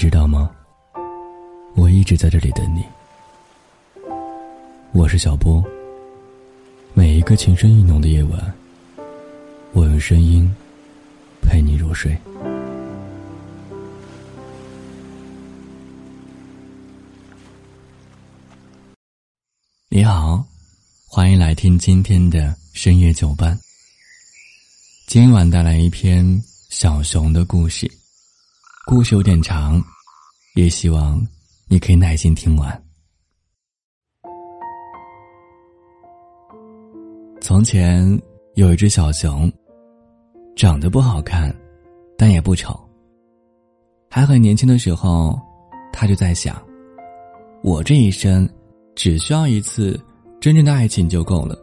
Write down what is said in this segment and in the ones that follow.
知道吗？我一直在这里等你。我是小波。每一个情深意浓的夜晚，我用声音陪你入睡。你好，欢迎来听今天的深夜酒伴。今晚带来一篇小熊的故事，故事有点长，也希望你可以耐心听完。从前有一只小熊，长得不好看，但也不丑。还很年轻的时候，他就在想：我这一生只需要一次真正的爱情就够了。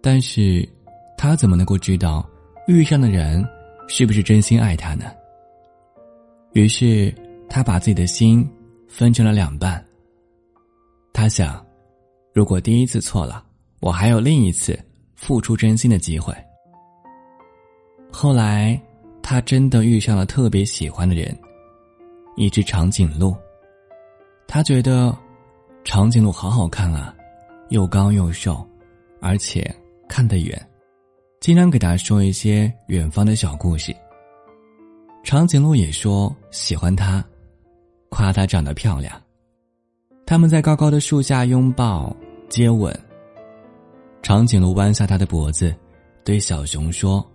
但是，他怎么能够知道遇上的人是不是真心爱他呢？于是，他把自己的心分成了两半。他想，如果第一次错了。我还有另一次付出真心的机会。后来，他真的遇上了特别喜欢的人，一只长颈鹿。他觉得长颈鹿好好看啊，又高又瘦，而且看得远，经常给他说一些远方的小故事。长颈鹿也说喜欢他，夸他长得漂亮。他们在高高的树下拥抱、接吻。长颈鹿弯下它的脖子，对小熊说：“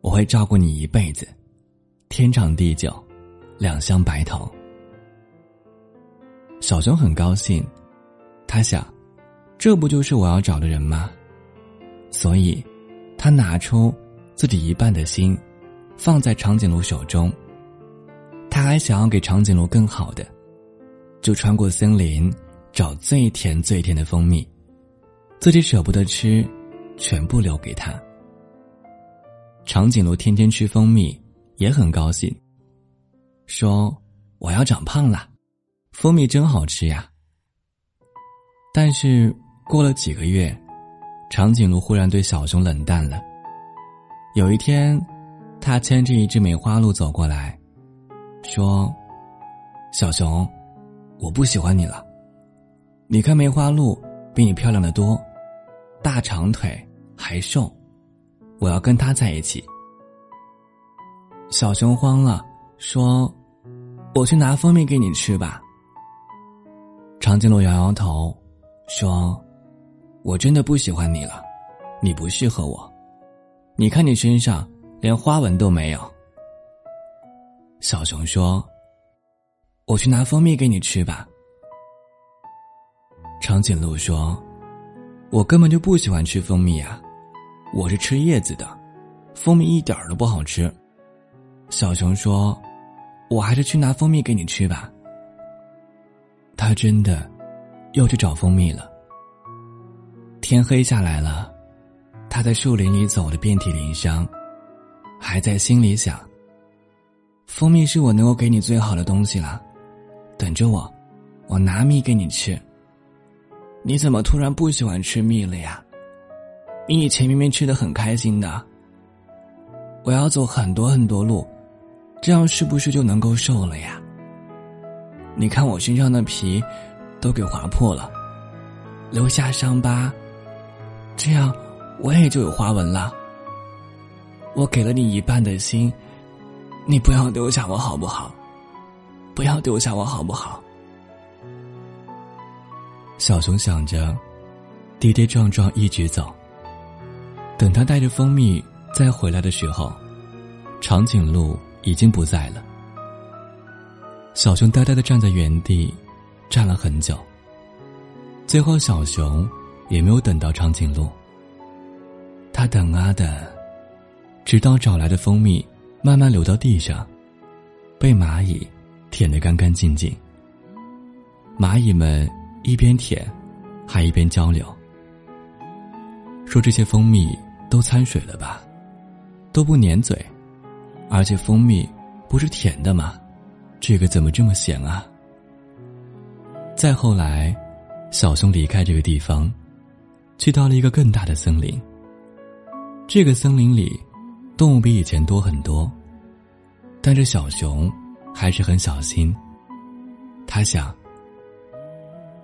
我会照顾你一辈子，天长地久，两相白头。”小熊很高兴，他想：“这不就是我要找的人吗？”所以，他拿出自己一半的心，放在长颈鹿手中。他还想要给长颈鹿更好的，就穿过森林，找最甜最甜的蜂蜜。自己舍不得吃，全部留给他。长颈鹿天天吃蜂蜜，也很高兴，说：“我要长胖了，蜂蜜真好吃呀。”但是过了几个月，长颈鹿忽然对小熊冷淡了。有一天，他牵着一只梅花鹿走过来，说：“小熊，我不喜欢你了。你看梅花鹿比你漂亮的多。”大长腿还瘦，我要跟他在一起。小熊慌了，说：“我去拿蜂蜜给你吃吧。”长颈鹿摇摇头，说：“我真的不喜欢你了，你不适合我。你看你身上连花纹都没有。”小熊说：“我去拿蜂蜜给你吃吧。”长颈鹿说。我根本就不喜欢吃蜂蜜啊，我是吃叶子的，蜂蜜一点都不好吃。小熊说：“我还是去拿蜂蜜给你吃吧。”他真的又去找蜂蜜了。天黑下来了，他在树林里走的遍体鳞伤，还在心里想：“蜂蜜是我能够给你最好的东西了，等着我，我拿蜜给你吃。”你怎么突然不喜欢吃蜜了呀？你以前明明吃的很开心的。我要走很多很多路，这样是不是就能够瘦了呀？你看我身上的皮都给划破了，留下伤疤，这样我也就有花纹了。我给了你一半的心，你不要丢下我好不好？不要丢下我好不好？小熊想着，跌跌撞撞一直走。等他带着蜂蜜再回来的时候，长颈鹿已经不在了。小熊呆呆的站在原地，站了很久。最后，小熊也没有等到长颈鹿。他等啊等，直到找来的蜂蜜慢慢流到地上，被蚂蚁舔得干干净净。蚂蚁们。一边舔，还一边交流，说这些蜂蜜都掺水了吧，都不粘嘴，而且蜂蜜不是甜的吗？这个怎么这么咸啊？再后来，小熊离开这个地方，去到了一个更大的森林。这个森林里，动物比以前多很多，但是小熊还是很小心。他想，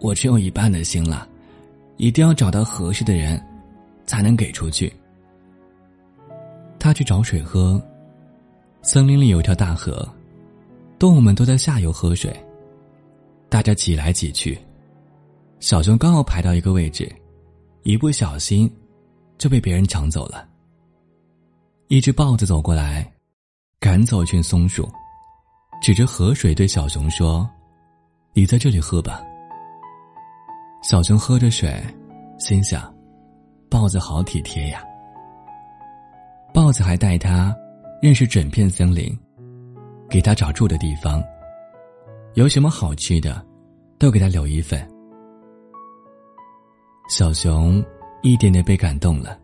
我只有一半的心了，一定要找到合适的人，才能给出去。他去找水喝，森林里有一条大河，动物们都在下游喝水，大家挤来挤去。小熊刚好排到一个位置，一不小心就被别人抢走了。一只豹子走过来，赶走一群松鼠，指着河水对小熊说：“你在这里喝吧。”小熊喝着水，心想：“豹子好体贴呀。”豹子还带他认识整片森林，给他找住的地方，有什么好吃的，都给他留一份。小熊一点点被感动了，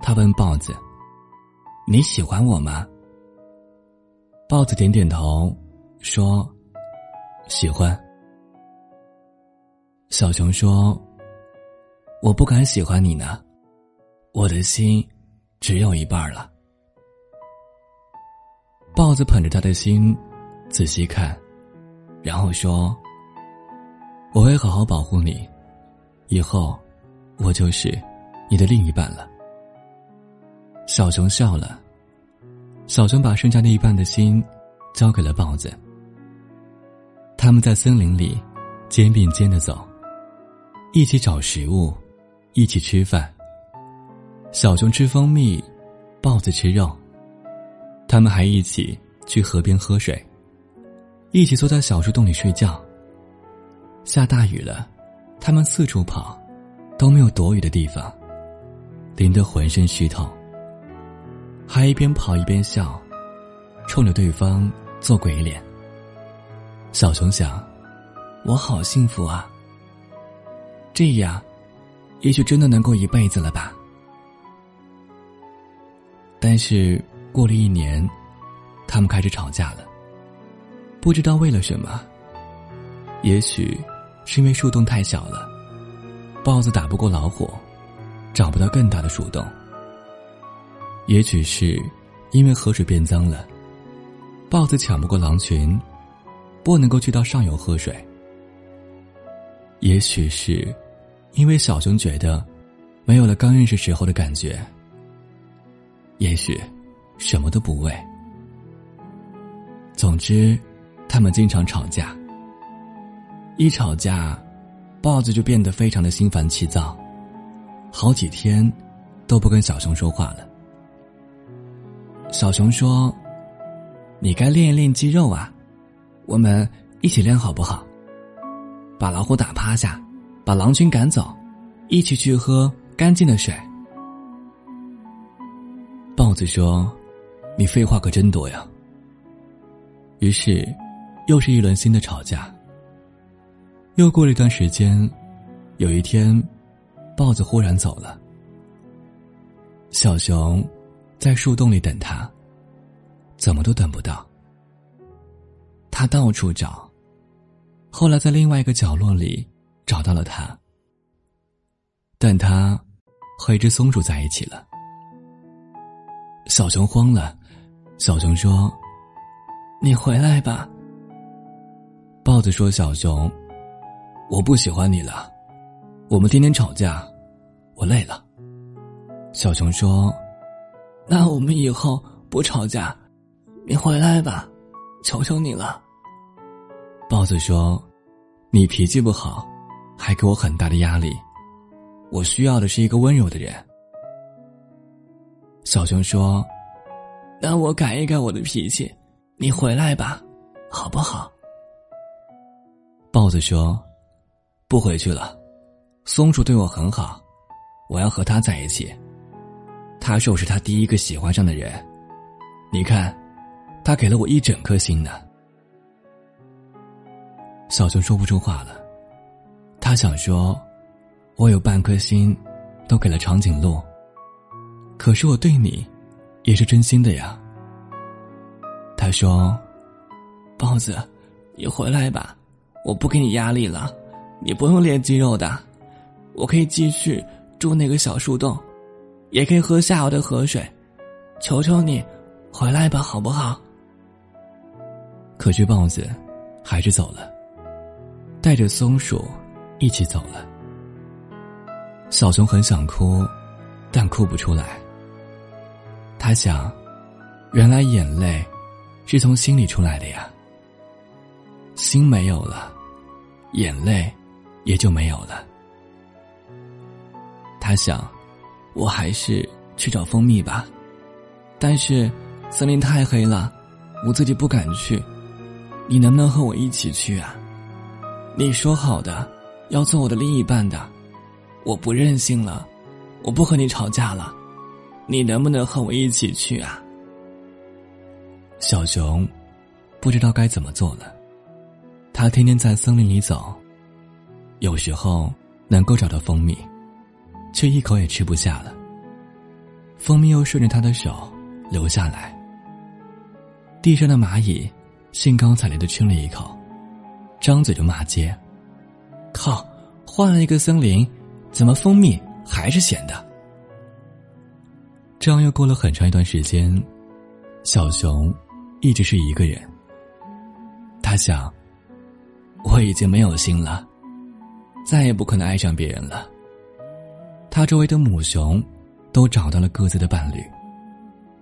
他问豹子：“你喜欢我吗？”豹子点点头，说：“喜欢。”小熊说：“我不敢喜欢你呢，我的心只有一半了。”豹子捧着他的心，仔细看，然后说：“我会好好保护你。”以后，我就是你的另一半了。小熊笑了。小熊把剩下的一半的心交给了豹子。他们在森林里肩并肩的走，一起找食物，一起吃饭。小熊吃蜂蜜，豹子吃肉。他们还一起去河边喝水，一起坐在小树洞里睡觉。下大雨了。他们四处跑，都没有躲雨的地方，淋得浑身湿透。还一边跑一边笑，冲着对方做鬼脸。小熊想：我好幸福啊！这样，也许真的能够一辈子了吧。但是过了一年，他们开始吵架了，不知道为了什么。也许。是因为树洞太小了，豹子打不过老虎，找不到更大的树洞。也许是因为河水变脏了，豹子抢不过狼群，不能够去到上游喝水。也许是因为小熊觉得没有了刚认识时候的感觉。也许什么都不为。总之，他们经常吵架。一吵架，豹子就变得非常的心烦气躁，好几天都不跟小熊说话了。小熊说：“你该练一练肌肉啊，我们一起练好不好？把老虎打趴下，把狼群赶走，一起去喝干净的水。”豹子说：“你废话可真多呀。”于是，又是一轮新的吵架。又过了一段时间，有一天，豹子忽然走了。小熊在树洞里等他，怎么都等不到。他到处找，后来在另外一个角落里找到了他，但他和一只松鼠在一起了。小熊慌了，小熊说：“你回来吧。”豹子说：“小熊。”我不喜欢你了，我们天天吵架，我累了。小熊说：“那我们以后不吵架，你回来吧，求求你了。”豹子说：“你脾气不好，还给我很大的压力，我需要的是一个温柔的人。”小熊说：“那我改一改我的脾气，你回来吧，好不好？”豹子说。不回去了，松鼠对我很好，我要和他在一起。他说我是他第一个喜欢上的人，你看，他给了我一整颗心呢。小熊说不出话了，他想说，我有半颗心，都给了长颈鹿。可是我对你，也是真心的呀。他说：“包子，你回来吧，我不给你压力了。”你不用练肌肉的，我可以继续住那个小树洞，也可以喝下游的河水。求求你，回来吧，好不好？可是豹子还是走了，带着松鼠一起走了。小熊很想哭，但哭不出来。他想，原来眼泪是从心里出来的呀。心没有了，眼泪也就没有了。他想，我还是去找蜂蜜吧，但是森林太黑了，我自己不敢去。你能不能和我一起去啊？你说好的，要做我的另一半的。我不任性了，我不和你吵架了，你能不能和我一起去啊？小熊不知道该怎么做了，他天天在森林里走，有时候能够找到蜂蜜，却一口也吃不下了。蜂蜜又顺着他的手流下来，地上的蚂蚁兴高采烈的吃了一口，张嘴就骂街：“靠，换了一个森林！”怎么蜂蜜还是咸的？这样又过了很长一段时间，小熊一直是一个人。他想，我已经没有心了，再也不可能爱上别人了。他周围的母熊都找到了各自的伴侣，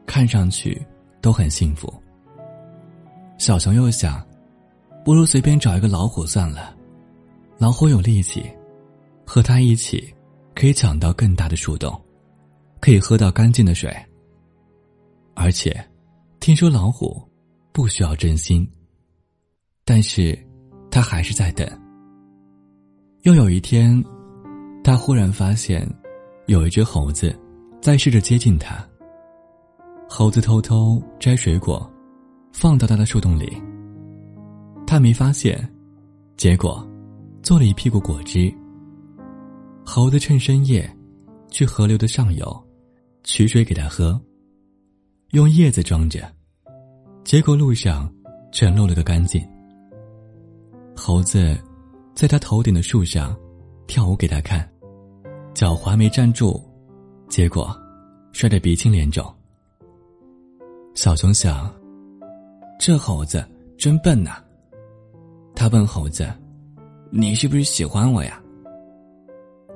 看上去都很幸福。小熊又想，不如随便找一个老虎算了，老虎有力气。和他一起，可以抢到更大的树洞，可以喝到干净的水。而且，听说老虎不需要真心。但是，他还是在等。又有一天，他忽然发现，有一只猴子在试着接近他。猴子偷偷摘水果，放到他的树洞里。他没发现，结果做了一屁股果汁。猴子趁深夜，去河流的上游，取水给他喝。用叶子装着，结果路上全漏了个干净。猴子在他头顶的树上跳舞给他看，脚滑没站住，结果摔得鼻青脸肿。小熊想：这猴子真笨呐。他问猴子：“你是不是喜欢我呀？”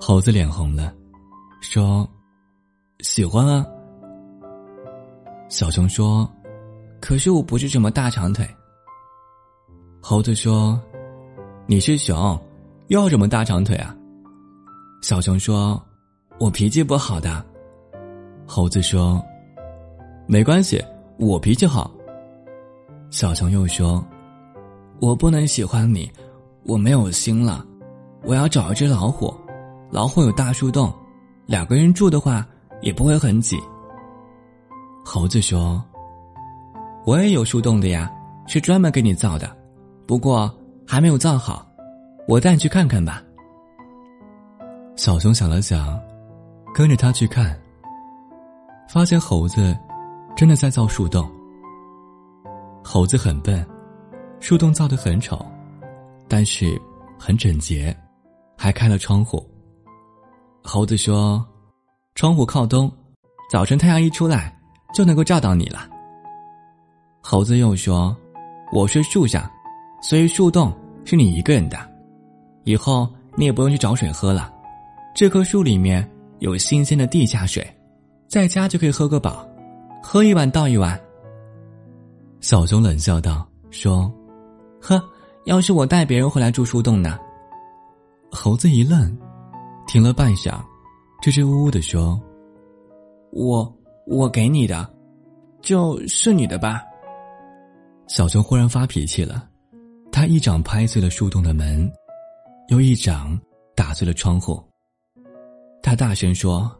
猴子脸红了，说：“喜欢啊。”小熊说：“可是我不是什么大长腿。”猴子说：“你是熊，要什么大长腿啊？”小熊说：“我脾气不好的。”猴子说：“没关系，我脾气好。”小熊又说：“我不能喜欢你，我没有心了，我要找一只老虎。”老虎有大树洞，两个人住的话也不会很挤。猴子说：“我也有树洞的呀，是专门给你造的，不过还没有造好，我带你去看看吧。”小熊想了想，跟着他去看，发现猴子真的在造树洞。猴子很笨，树洞造的很丑，但是很整洁，还开了窗户。猴子说：“窗户靠东，早晨太阳一出来就能够照到你了。”猴子又说：“我睡树上，所以树洞是你一个人的。以后你也不用去找水喝了，这棵树里面有新鲜的地下水，在家就可以喝个饱，喝一碗倒一碗。”小熊冷笑道：“说，呵，要是我带别人回来住树洞呢？”猴子一愣。停了半晌，支支吾吾的说：“我我给你的，就是你的吧。”小熊忽然发脾气了，他一掌拍碎了树洞的门，又一掌打碎了窗户。他大声说：“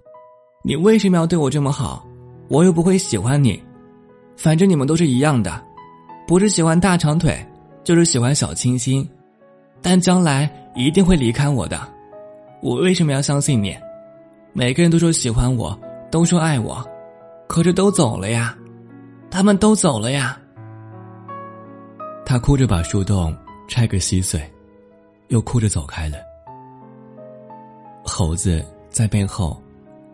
你为什么要对我这么好？我又不会喜欢你，反正你们都是一样的，不是喜欢大长腿，就是喜欢小清新，但将来一定会离开我的。”我为什么要相信你？每个人都说喜欢我，都说爱我，可是都走了呀，他们都走了呀。他哭着把树洞拆个稀碎，又哭着走开了。猴子在背后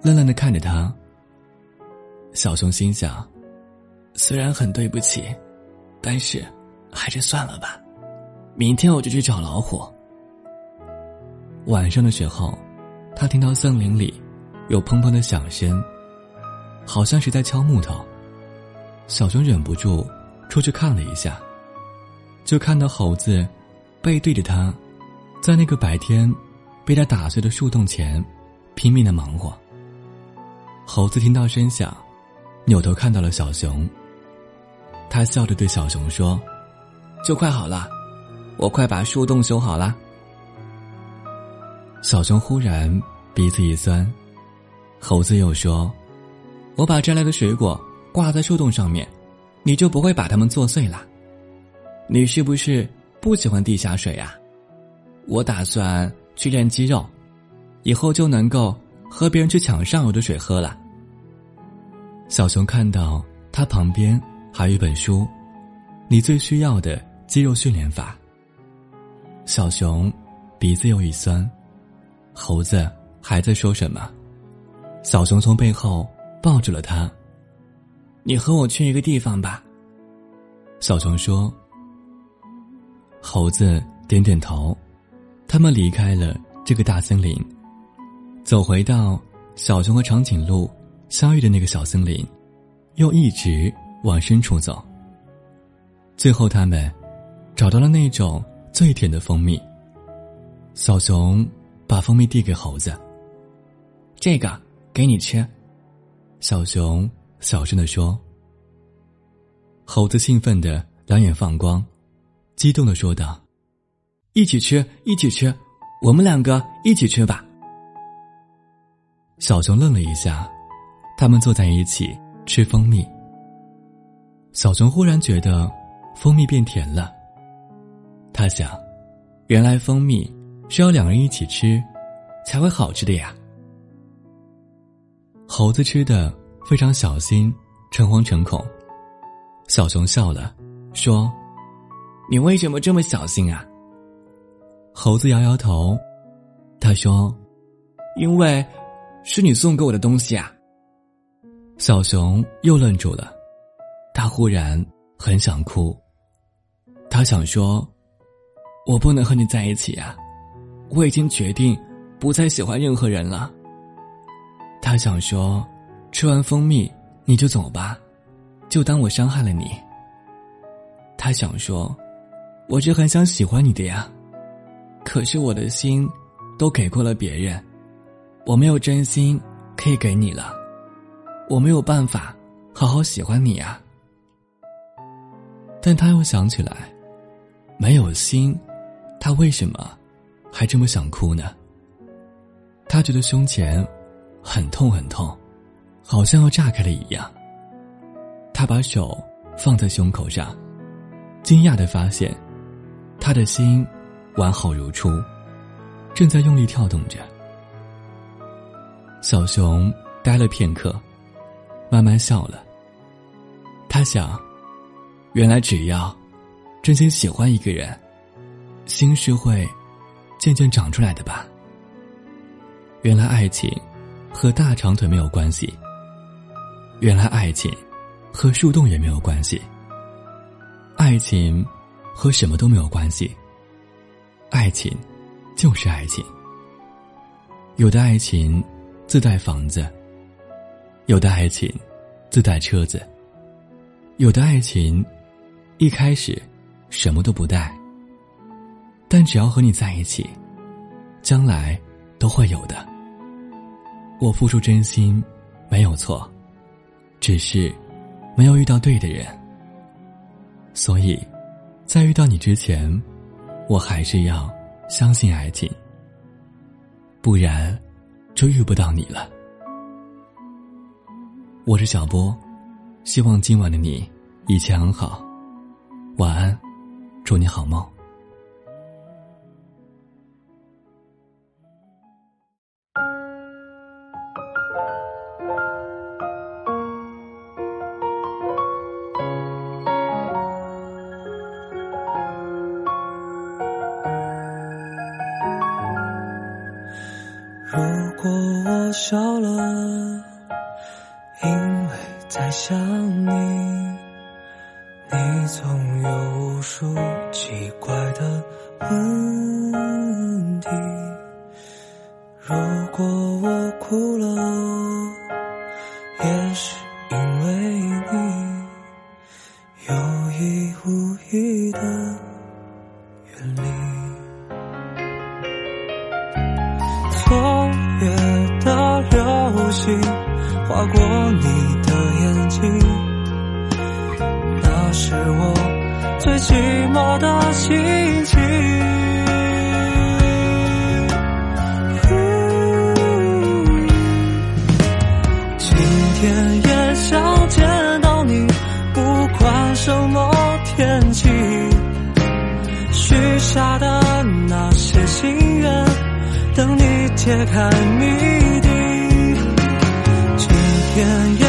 愣愣的看着他。小熊心想：虽然很对不起，但是还是算了吧，明天我就去找老虎。晚上的时候，他听到森林里有砰砰的响声，好像是在敲木头。小熊忍不住出去看了一下，就看到猴子背对着他，在那个白天被他打碎的树洞前拼命的忙活。猴子听到声响，扭头看到了小熊。他笑着对小熊说：“就快好了，我快把树洞修好了。”小熊忽然鼻子一酸，猴子又说：“我把摘来的水果挂在树洞上面，你就不会把它们做碎了。你是不是不喜欢地下水呀？我打算去练肌肉，以后就能够和别人去抢上游的水喝了。”小熊看到他旁边还有一本书，《你最需要的肌肉训练法》。小熊鼻子又一酸，猴子还在说什么？小熊从背后抱住了他。你和我去一个地方吧。小熊说。猴子点点头，他们离开了这个大森林，走回到小熊和长颈鹿。相遇的那个小森林，又一直往深处走。最后，他们找到了那种最甜的蜂蜜。小熊把蜂蜜递给猴子：“这个给你吃。”小熊小声的说。猴子兴奋的两眼放光，激动的说道：“一起吃，一起吃，我们两个一起吃吧。”小熊愣了一下。他们坐在一起吃蜂蜜。小熊忽然觉得蜂蜜变甜了。他想，原来蜂蜜是要两人一起吃才会好吃的呀。猴子吃的非常小心，诚惶诚恐。小熊笑了，说：“你为什么这么小心啊？”猴子摇摇头，他说：“因为是你送给我的东西啊。”小熊又愣住了，他忽然很想哭。他想说：“我不能和你在一起啊，我已经决定不再喜欢任何人了。”他想说：“吃完蜂蜜你就走吧，就当我伤害了你。”他想说：“我是很想喜欢你的呀，可是我的心都给过了别人，我没有真心可以给你了。”我没有办法好好喜欢你呀，但他又想起来，没有心，他为什么还这么想哭呢？他觉得胸前很痛很痛，好像要炸开了一样。他把手放在胸口上，惊讶的发现，他的心完好如初，正在用力跳动着。小熊呆了片刻。慢慢笑了。他想，原来只要真心喜欢一个人，心是会渐渐长出来的吧。原来爱情和大长腿没有关系。原来爱情和树洞也没有关系。爱情和什么都没有关系。爱情就是爱情。有的爱情自带房子。有的爱情自带车子，有的爱情一开始什么都不带，但只要和你在一起，将来都会有的。我付出真心没有错，只是没有遇到对的人，所以，在遇到你之前，我还是要相信爱情，不然就遇不到你了。我是小波，希望今晚的你一切安好，晚安，祝你好梦。在想你你总有无数奇怪的问题。如果我哭了也是因为你。也想见到你不管什么天气许下的那些心愿等你揭开谜底。今天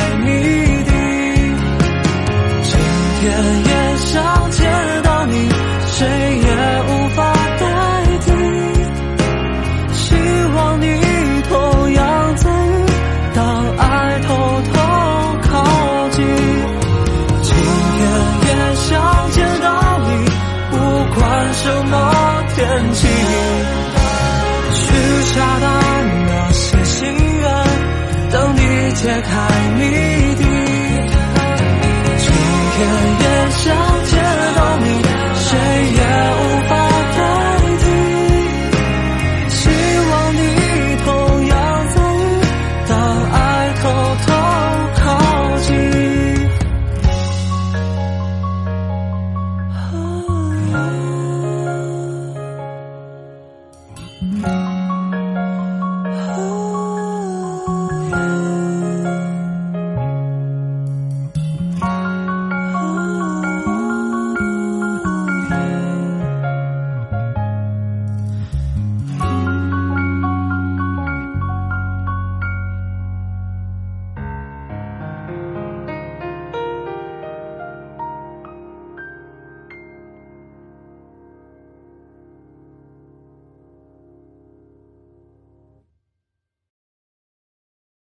在谜底今天夜